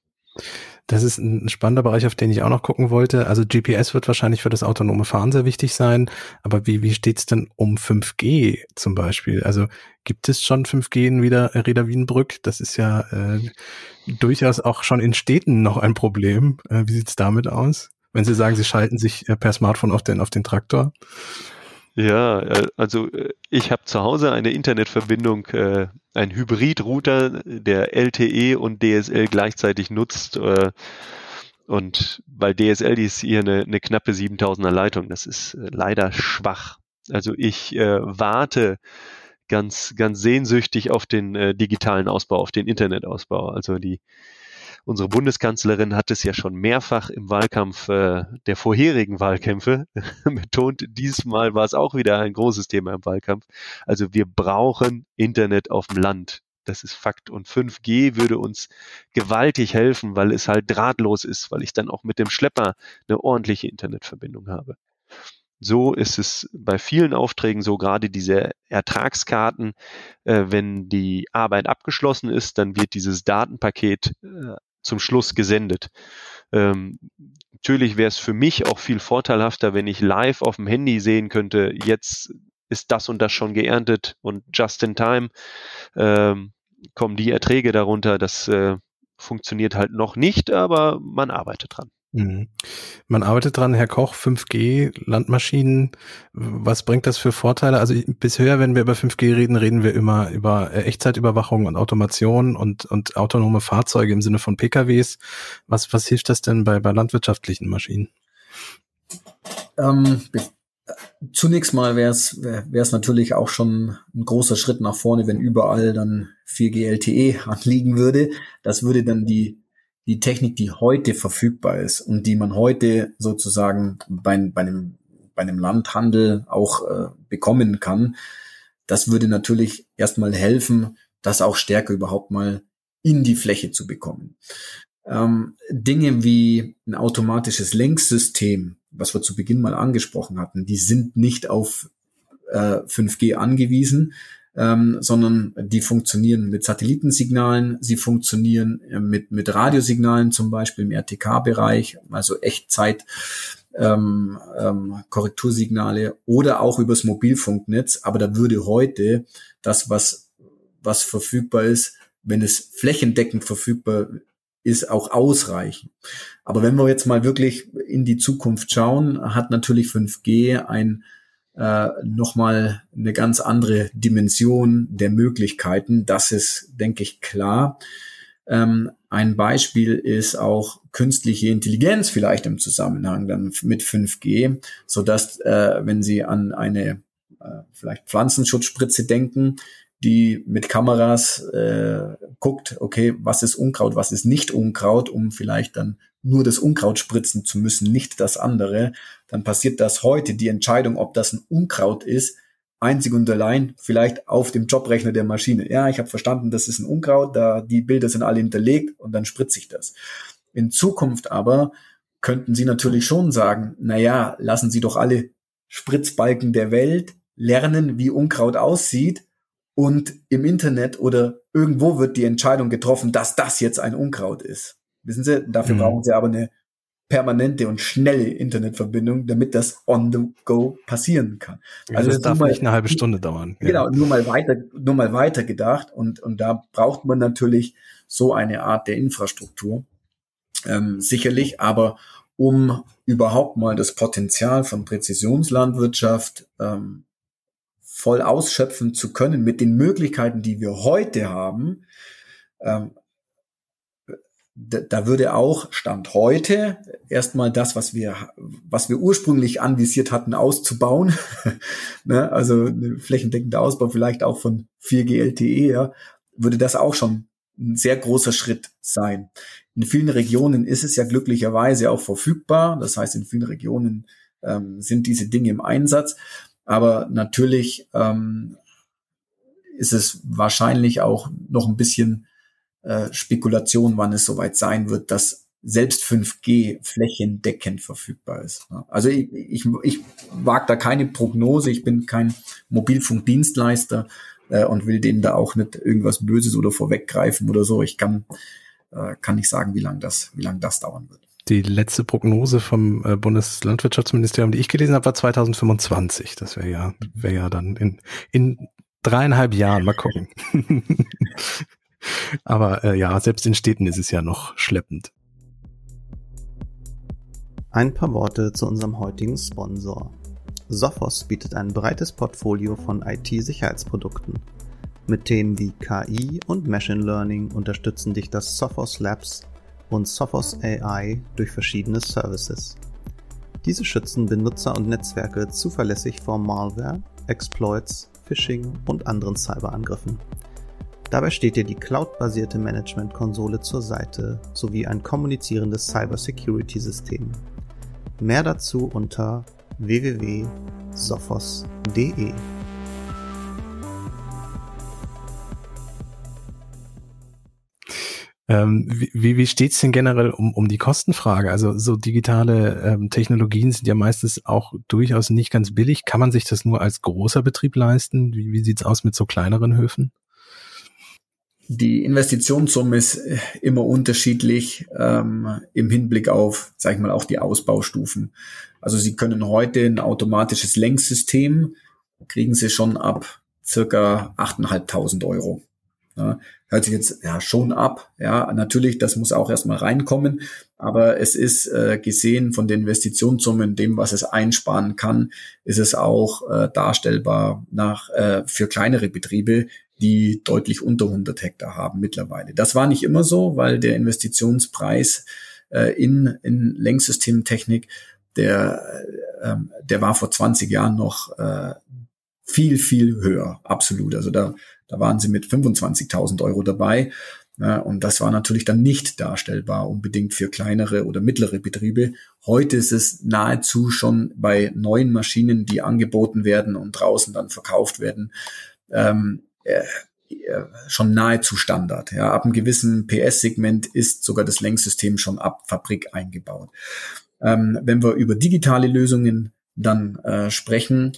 Das ist ein spannender Bereich, auf den ich auch noch gucken wollte. Also GPS wird wahrscheinlich für das autonome Fahren sehr wichtig sein. Aber wie, wie steht's denn um 5G zum Beispiel? Also gibt es schon 5G in wieder Reda Wienbrück? Das ist ja äh, durchaus auch schon in Städten noch ein Problem. Äh, wie sieht's damit aus? Wenn Sie sagen, Sie schalten sich äh, per Smartphone auf den, auf den Traktor? Ja, äh, also äh, ich habe zu Hause eine Internetverbindung, äh, ein Hybrid-Router, der LTE und DSL gleichzeitig nutzt. Äh, und weil DSL die ist hier eine, eine knappe 7000er Leitung, das ist äh, leider schwach. Also ich äh, warte ganz, ganz sehnsüchtig auf den äh, digitalen Ausbau, auf den Internetausbau. Also die Unsere Bundeskanzlerin hat es ja schon mehrfach im Wahlkampf äh, der vorherigen Wahlkämpfe (laughs) betont. Diesmal war es auch wieder ein großes Thema im Wahlkampf. Also wir brauchen Internet auf dem Land. Das ist Fakt. Und 5G würde uns gewaltig helfen, weil es halt drahtlos ist, weil ich dann auch mit dem Schlepper eine ordentliche Internetverbindung habe. so ist es bei vielen Aufträgen so, gerade diese Ertragskarten, äh, wenn die Arbeit abgeschlossen ist, dann wird dieses Datenpaket äh, zum Schluss gesendet. Ähm, natürlich wäre es für mich auch viel vorteilhafter, wenn ich live auf dem Handy sehen könnte, jetzt ist das und das schon geerntet und just in time ähm, kommen die Erträge darunter. Das äh, funktioniert halt noch nicht, aber man arbeitet dran. Mhm. Man arbeitet dran, Herr Koch, 5G, Landmaschinen, was bringt das für Vorteile? Also bisher, wenn wir über 5G reden, reden wir immer über äh, Echtzeitüberwachung und Automation und, und autonome Fahrzeuge im Sinne von PKWs. Was, was hilft das denn bei, bei landwirtschaftlichen Maschinen? Ähm, zunächst mal wäre es wäre es natürlich auch schon ein großer Schritt nach vorne, wenn überall dann 4G LTE (laughs) anliegen würde. Das würde dann die die Technik, die heute verfügbar ist und die man heute sozusagen bei, bei, einem, bei einem Landhandel auch äh, bekommen kann, das würde natürlich erstmal helfen, das auch stärker überhaupt mal in die Fläche zu bekommen. Ähm, Dinge wie ein automatisches Lenksystem, was wir zu Beginn mal angesprochen hatten, die sind nicht auf äh, 5G angewiesen, ähm, sondern die funktionieren mit Satellitensignalen, sie funktionieren äh, mit, mit Radiosignalen zum Beispiel im RTK-Bereich, also Echtzeit. Ähm, ähm, Korrektursignale oder auch übers Mobilfunknetz, aber da würde heute das, was, was verfügbar ist, wenn es flächendeckend verfügbar ist, auch ausreichen. Aber wenn wir jetzt mal wirklich in die Zukunft schauen, hat natürlich 5G ein äh, nochmal eine ganz andere Dimension der Möglichkeiten. Das ist, denke ich, klar. Ähm, ein Beispiel ist auch künstliche Intelligenz vielleicht im Zusammenhang dann mit 5G, so dass äh, wenn Sie an eine äh, vielleicht Pflanzenschutzspritze denken, die mit Kameras äh, guckt, okay, was ist Unkraut, was ist nicht Unkraut, um vielleicht dann nur das Unkraut spritzen zu müssen, nicht das andere, dann passiert das heute. Die Entscheidung, ob das ein Unkraut ist, einzig und allein vielleicht auf dem Jobrechner der Maschine. Ja, ich habe verstanden, das ist ein Unkraut, da die Bilder sind alle hinterlegt und dann spritze ich das. In Zukunft aber könnten Sie natürlich schon sagen, na ja, lassen Sie doch alle Spritzbalken der Welt lernen, wie Unkraut aussieht und im Internet oder irgendwo wird die Entscheidung getroffen, dass das jetzt ein Unkraut ist. Wissen Sie, dafür mhm. brauchen Sie aber eine permanente und schnelle Internetverbindung, damit das on the go passieren kann. Also es darf mal, nicht eine halbe Stunde dauern. Genau, ja. nur mal weiter, nur mal weiter gedacht und und da braucht man natürlich so eine Art der Infrastruktur ähm, sicherlich, aber um überhaupt mal das Potenzial von Präzisionslandwirtschaft ähm, voll ausschöpfen zu können mit den Möglichkeiten, die wir heute haben, ähm, da, würde auch Stand heute erstmal das, was wir, was wir ursprünglich anvisiert hatten, auszubauen. (laughs) ne? Also ein flächendeckender Ausbau vielleicht auch von 4G LTE, ja, würde das auch schon ein sehr großer Schritt sein. In vielen Regionen ist es ja glücklicherweise auch verfügbar. Das heißt, in vielen Regionen ähm, sind diese Dinge im Einsatz. Aber natürlich ähm, ist es wahrscheinlich auch noch ein bisschen äh, Spekulation, wann es soweit sein wird, dass selbst 5G flächendeckend verfügbar ist. Also ich, ich, ich wage da keine Prognose, ich bin kein Mobilfunkdienstleister äh, und will denen da auch nicht irgendwas Böses oder vorweggreifen oder so. Ich kann, äh, kann nicht sagen, wie lange das, wie lange das dauern wird. Die letzte Prognose vom äh, Bundeslandwirtschaftsministerium, die ich gelesen habe, war 2025. Das wäre ja, wäre ja dann in, in dreieinhalb Jahren. Mal gucken. (laughs) Aber äh, ja, selbst in Städten ist es ja noch schleppend. Ein paar Worte zu unserem heutigen Sponsor. Sophos bietet ein breites Portfolio von IT-Sicherheitsprodukten. Mit Themen wie KI und Machine Learning unterstützen dich das Sophos Labs und Sophos AI durch verschiedene Services. Diese schützen Benutzer und Netzwerke zuverlässig vor Malware, Exploits, Phishing und anderen Cyberangriffen. Dabei steht dir die cloud-basierte Management-Konsole zur Seite sowie ein kommunizierendes Cybersecurity-System. Mehr dazu unter www.sophos.de. Ähm, wie wie steht es denn generell um, um die Kostenfrage? Also so digitale ähm, Technologien sind ja meistens auch durchaus nicht ganz billig. Kann man sich das nur als großer Betrieb leisten? Wie, wie sieht's aus mit so kleineren Höfen? Die Investitionssumme ist äh, immer unterschiedlich ähm, im Hinblick auf, sag ich mal, auch die Ausbaustufen. Also Sie können heute ein automatisches Lenksystem, kriegen Sie schon ab circa 8.500 Euro. Ja, hört sich jetzt ja schon ab. Ja, natürlich, das muss auch erstmal reinkommen, aber es ist äh, gesehen von den Investitionssummen, dem, was es einsparen kann, ist es auch äh, darstellbar nach äh, für kleinere Betriebe, die deutlich unter 100 Hektar haben mittlerweile. Das war nicht immer so, weil der Investitionspreis äh, in, in Lenksystemtechnik, der, äh, der war vor 20 Jahren noch äh, viel, viel höher, absolut. Also da, da waren sie mit 25.000 Euro dabei. Ja, und das war natürlich dann nicht darstellbar unbedingt für kleinere oder mittlere Betriebe. Heute ist es nahezu schon bei neuen Maschinen, die angeboten werden und draußen dann verkauft werden, ähm, äh, äh, schon nahezu Standard. Ja, ab einem gewissen PS-Segment ist sogar das Lenksystem schon ab Fabrik eingebaut. Ähm, wenn wir über digitale Lösungen dann äh, sprechen,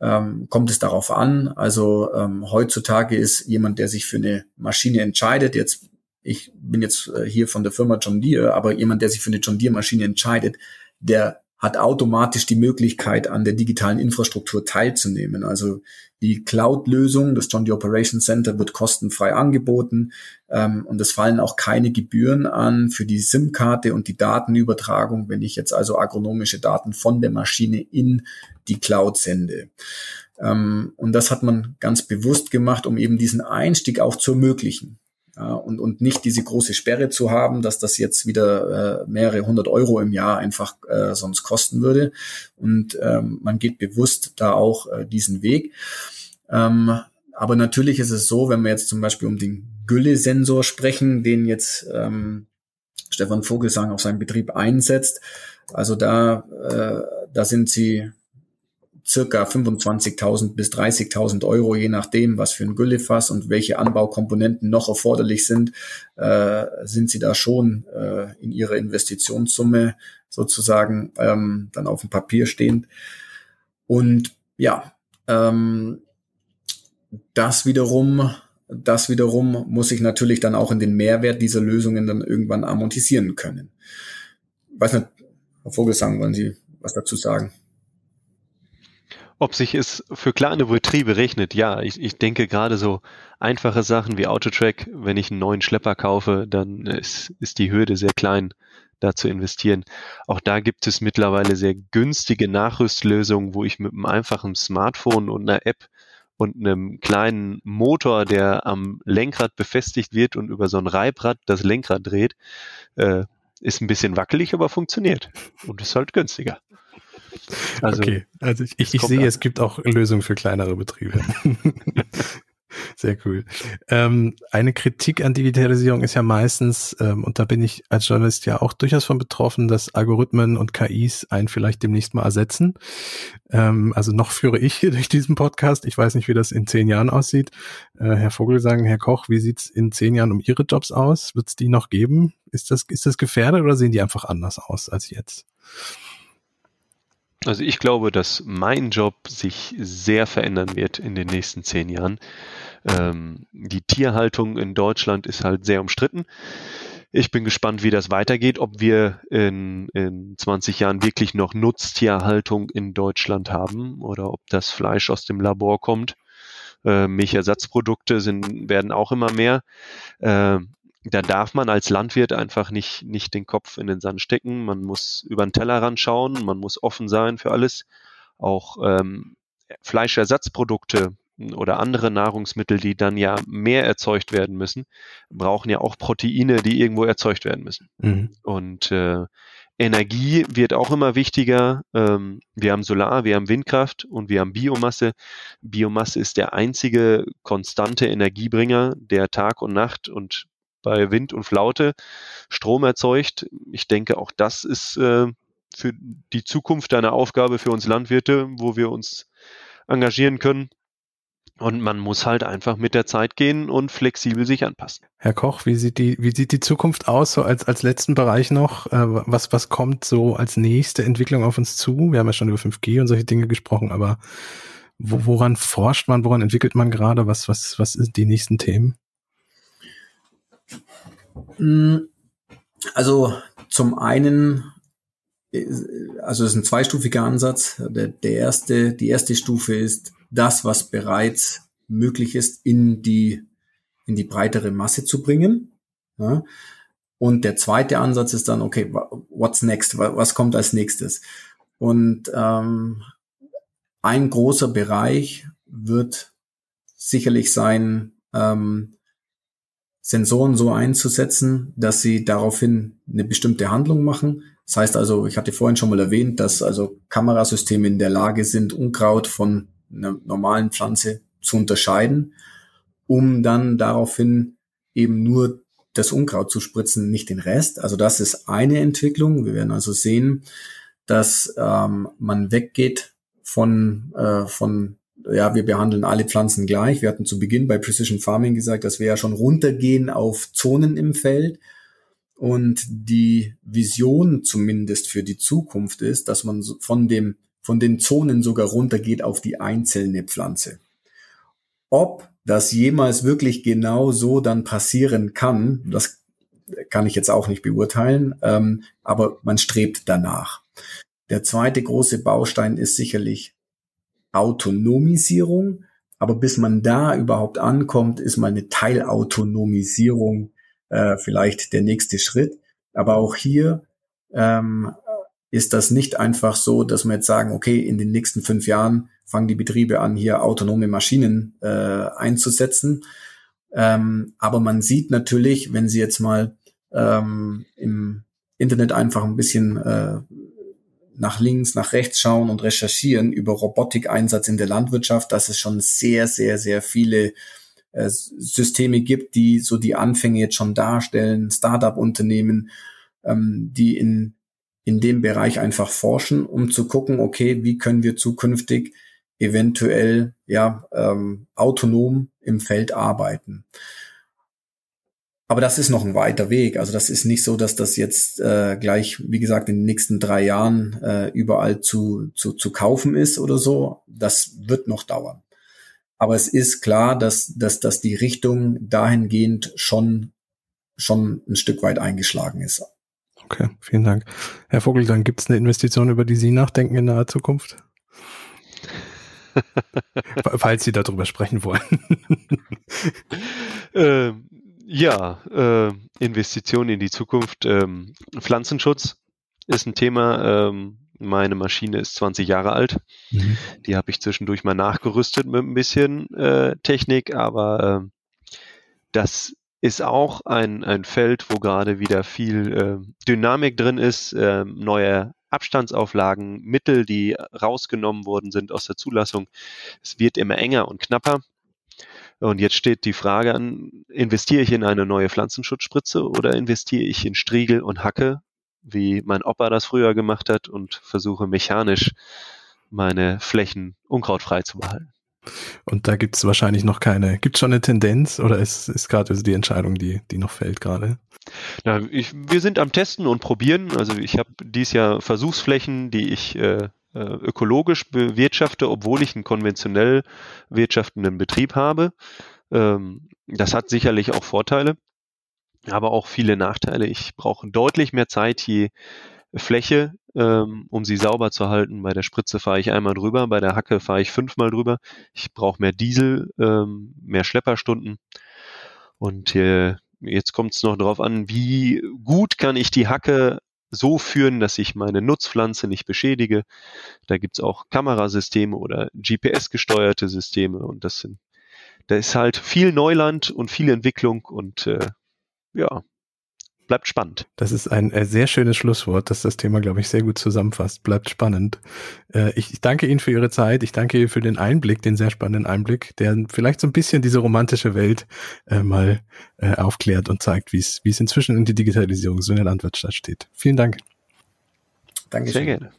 ähm, kommt es darauf an. Also ähm, heutzutage ist jemand, der sich für eine Maschine entscheidet, jetzt ich bin jetzt äh, hier von der Firma John Deere, aber jemand, der sich für eine John Deere Maschine entscheidet, der hat automatisch die Möglichkeit, an der digitalen Infrastruktur teilzunehmen. Also die Cloud-Lösung, das John Deere Operation Center, wird kostenfrei angeboten ähm, und es fallen auch keine Gebühren an für die SIM-Karte und die Datenübertragung, wenn ich jetzt also agronomische Daten von der Maschine in die Cloud sende. Ähm, und das hat man ganz bewusst gemacht, um eben diesen Einstieg auch zu ermöglichen und, und nicht diese große Sperre zu haben, dass das jetzt wieder äh, mehrere hundert Euro im Jahr einfach äh, sonst kosten würde. Und ähm, man geht bewusst da auch äh, diesen Weg. Ähm, aber natürlich ist es so, wenn wir jetzt zum Beispiel um den Gülle-Sensor sprechen, den jetzt ähm, Stefan Vogelsang auf seinem Betrieb einsetzt. Also da, äh, da sind sie circa 25.000 bis 30.000 Euro, je nachdem, was für ein Güllefass und welche Anbaukomponenten noch erforderlich sind, äh, sind sie da schon äh, in ihrer Investitionssumme sozusagen ähm, dann auf dem Papier stehend. Und ja, ähm, das wiederum, das wiederum muss ich natürlich dann auch in den Mehrwert dieser Lösungen dann irgendwann amortisieren können. Weiß nicht, Herr Vogelsang, wollen Sie was dazu sagen? Ob sich es für kleine Betriebe rechnet, ja. Ich, ich denke gerade so einfache Sachen wie Autotrack, wenn ich einen neuen Schlepper kaufe, dann ist, ist die Hürde sehr klein, da zu investieren. Auch da gibt es mittlerweile sehr günstige Nachrüstlösungen, wo ich mit einem einfachen Smartphone und einer App und einem kleinen Motor, der am Lenkrad befestigt wird und über so ein Reibrad das Lenkrad dreht, äh, ist ein bisschen wackelig, aber funktioniert und ist halt günstiger. Also, okay, also ich, ich, ich sehe, an. es gibt auch Lösungen für kleinere Betriebe. (laughs) Sehr cool. Ähm, eine Kritik an Digitalisierung ist ja meistens, ähm, und da bin ich als Journalist ja auch durchaus von betroffen, dass Algorithmen und KIs einen vielleicht demnächst mal ersetzen. Ähm, also noch führe ich hier (laughs) durch diesen Podcast. Ich weiß nicht, wie das in zehn Jahren aussieht. Äh, Herr Vogel sagen, Herr Koch, wie sieht's in zehn Jahren um Ihre Jobs aus? Wird es die noch geben? Ist das, ist das gefährdet oder sehen die einfach anders aus als jetzt? Also ich glaube, dass mein Job sich sehr verändern wird in den nächsten zehn Jahren. Ähm, die Tierhaltung in Deutschland ist halt sehr umstritten. Ich bin gespannt, wie das weitergeht, ob wir in, in 20 Jahren wirklich noch Nutztierhaltung in Deutschland haben oder ob das Fleisch aus dem Labor kommt. Äh, Milchersatzprodukte sind, werden auch immer mehr. Äh, da darf man als Landwirt einfach nicht, nicht den Kopf in den Sand stecken. Man muss über den Tellerrand schauen, man muss offen sein für alles. Auch ähm, Fleischersatzprodukte oder andere Nahrungsmittel, die dann ja mehr erzeugt werden müssen, brauchen ja auch Proteine, die irgendwo erzeugt werden müssen. Mhm. Und äh, Energie wird auch immer wichtiger. Ähm, wir haben Solar, wir haben Windkraft und wir haben Biomasse. Biomasse ist der einzige konstante Energiebringer, der Tag und Nacht und bei Wind und Flaute Strom erzeugt. Ich denke, auch das ist äh, für die Zukunft eine Aufgabe für uns Landwirte, wo wir uns engagieren können. Und man muss halt einfach mit der Zeit gehen und flexibel sich anpassen. Herr Koch, wie sieht die, wie sieht die Zukunft aus, so als, als letzten Bereich noch? Äh, was, was kommt so als nächste Entwicklung auf uns zu? Wir haben ja schon über 5G und solche Dinge gesprochen, aber wo, woran forscht man, woran entwickelt man gerade? Was, was, was sind die nächsten Themen? Mm, also zum einen, also es ist ein zweistufiger Ansatz. Der, der erste, die erste Stufe ist, das, was bereits möglich ist, in die, in die breitere Masse zu bringen. Ja. Und der zweite Ansatz ist dann, okay, what's next? Was kommt als nächstes? Und ähm, ein großer Bereich wird sicherlich sein, ähm, Sensoren so einzusetzen, dass sie daraufhin eine bestimmte Handlung machen. Das heißt also, ich hatte vorhin schon mal erwähnt, dass also Kamerasysteme in der Lage sind, Unkraut von einer normalen Pflanze zu unterscheiden, um dann daraufhin eben nur das Unkraut zu spritzen, nicht den Rest. Also das ist eine Entwicklung. Wir werden also sehen, dass ähm, man weggeht von, äh, von, ja, wir behandeln alle Pflanzen gleich. Wir hatten zu Beginn bei Precision Farming gesagt, dass wir ja schon runtergehen auf Zonen im Feld. Und die Vision zumindest für die Zukunft ist, dass man von dem von den Zonen sogar runtergeht auf die einzelne Pflanze. Ob das jemals wirklich genau so dann passieren kann, das kann ich jetzt auch nicht beurteilen, ähm, aber man strebt danach. Der zweite große Baustein ist sicherlich Autonomisierung, aber bis man da überhaupt ankommt, ist mal eine Teilautonomisierung äh, vielleicht der nächste Schritt. Aber auch hier ähm, ist das nicht einfach so, dass wir jetzt sagen, okay, in den nächsten fünf Jahren fangen die Betriebe an, hier autonome Maschinen äh, einzusetzen. Ähm, aber man sieht natürlich, wenn Sie jetzt mal ähm, im Internet einfach ein bisschen äh, nach links, nach rechts schauen und recherchieren über Robotikeinsatz in der Landwirtschaft, dass es schon sehr, sehr, sehr viele äh, Systeme gibt, die so die Anfänge jetzt schon darstellen, Startup-Unternehmen, ähm, die in in dem Bereich einfach forschen, um zu gucken, okay, wie können wir zukünftig eventuell ja ähm, autonom im Feld arbeiten. Aber das ist noch ein weiter Weg. Also das ist nicht so, dass das jetzt äh, gleich, wie gesagt, in den nächsten drei Jahren äh, überall zu, zu, zu kaufen ist oder so. Das wird noch dauern. Aber es ist klar, dass, dass, dass die Richtung dahingehend schon, schon ein Stück weit eingeschlagen ist. Okay, vielen Dank. Herr Vogel, dann gibt es eine Investition, über die Sie nachdenken in naher Zukunft? (laughs) Falls Sie darüber sprechen wollen. ähm, ja, äh, Investitionen in die Zukunft. Ähm, Pflanzenschutz ist ein Thema. Ähm, meine Maschine ist 20 Jahre alt. Mhm. Die habe ich zwischendurch mal nachgerüstet mit ein bisschen äh, Technik, aber äh, das ist auch ein, ein Feld, wo gerade wieder viel äh, Dynamik drin ist, äh, neue Abstandsauflagen, Mittel, die rausgenommen worden sind aus der Zulassung. Es wird immer enger und knapper. Und jetzt steht die Frage an, investiere ich in eine neue Pflanzenschutzspritze oder investiere ich in Striegel und Hacke, wie mein Opa das früher gemacht hat und versuche mechanisch meine Flächen unkrautfrei zu behalten? Und da gibt es wahrscheinlich noch keine, gibt es schon eine Tendenz oder ist, ist gerade also die Entscheidung, die, die noch fällt gerade? Ja, ich, wir sind am Testen und Probieren. Also ich habe dies Jahr Versuchsflächen, die ich äh, ökologisch bewirtschafte, obwohl ich einen konventionell wirtschaftenden Betrieb habe. Ähm, das hat sicherlich auch Vorteile, aber auch viele Nachteile. Ich brauche deutlich mehr Zeit, je Fläche, ähm, um sie sauber zu halten. Bei der Spritze fahre ich einmal drüber, bei der Hacke fahre ich fünfmal drüber. Ich brauche mehr Diesel, ähm, mehr Schlepperstunden. Und äh, jetzt kommt es noch darauf an, wie gut kann ich die Hacke so führen, dass ich meine Nutzpflanze nicht beschädige. Da gibt's auch Kamerasysteme oder GPS-gesteuerte Systeme und das sind, da ist halt viel Neuland und viel Entwicklung und äh, ja, bleibt spannend. Das ist ein äh, sehr schönes Schlusswort, das das Thema, glaube ich, sehr gut zusammenfasst. Bleibt spannend. Äh, ich danke Ihnen für Ihre Zeit. Ich danke Ihnen für den Einblick, den sehr spannenden Einblick, der vielleicht so ein bisschen diese romantische Welt äh, mal aufklärt und zeigt, wie es wie es inzwischen in die Digitalisierung so in der Landwirtschaft steht. Vielen Dank. Danke. Sehr gerne.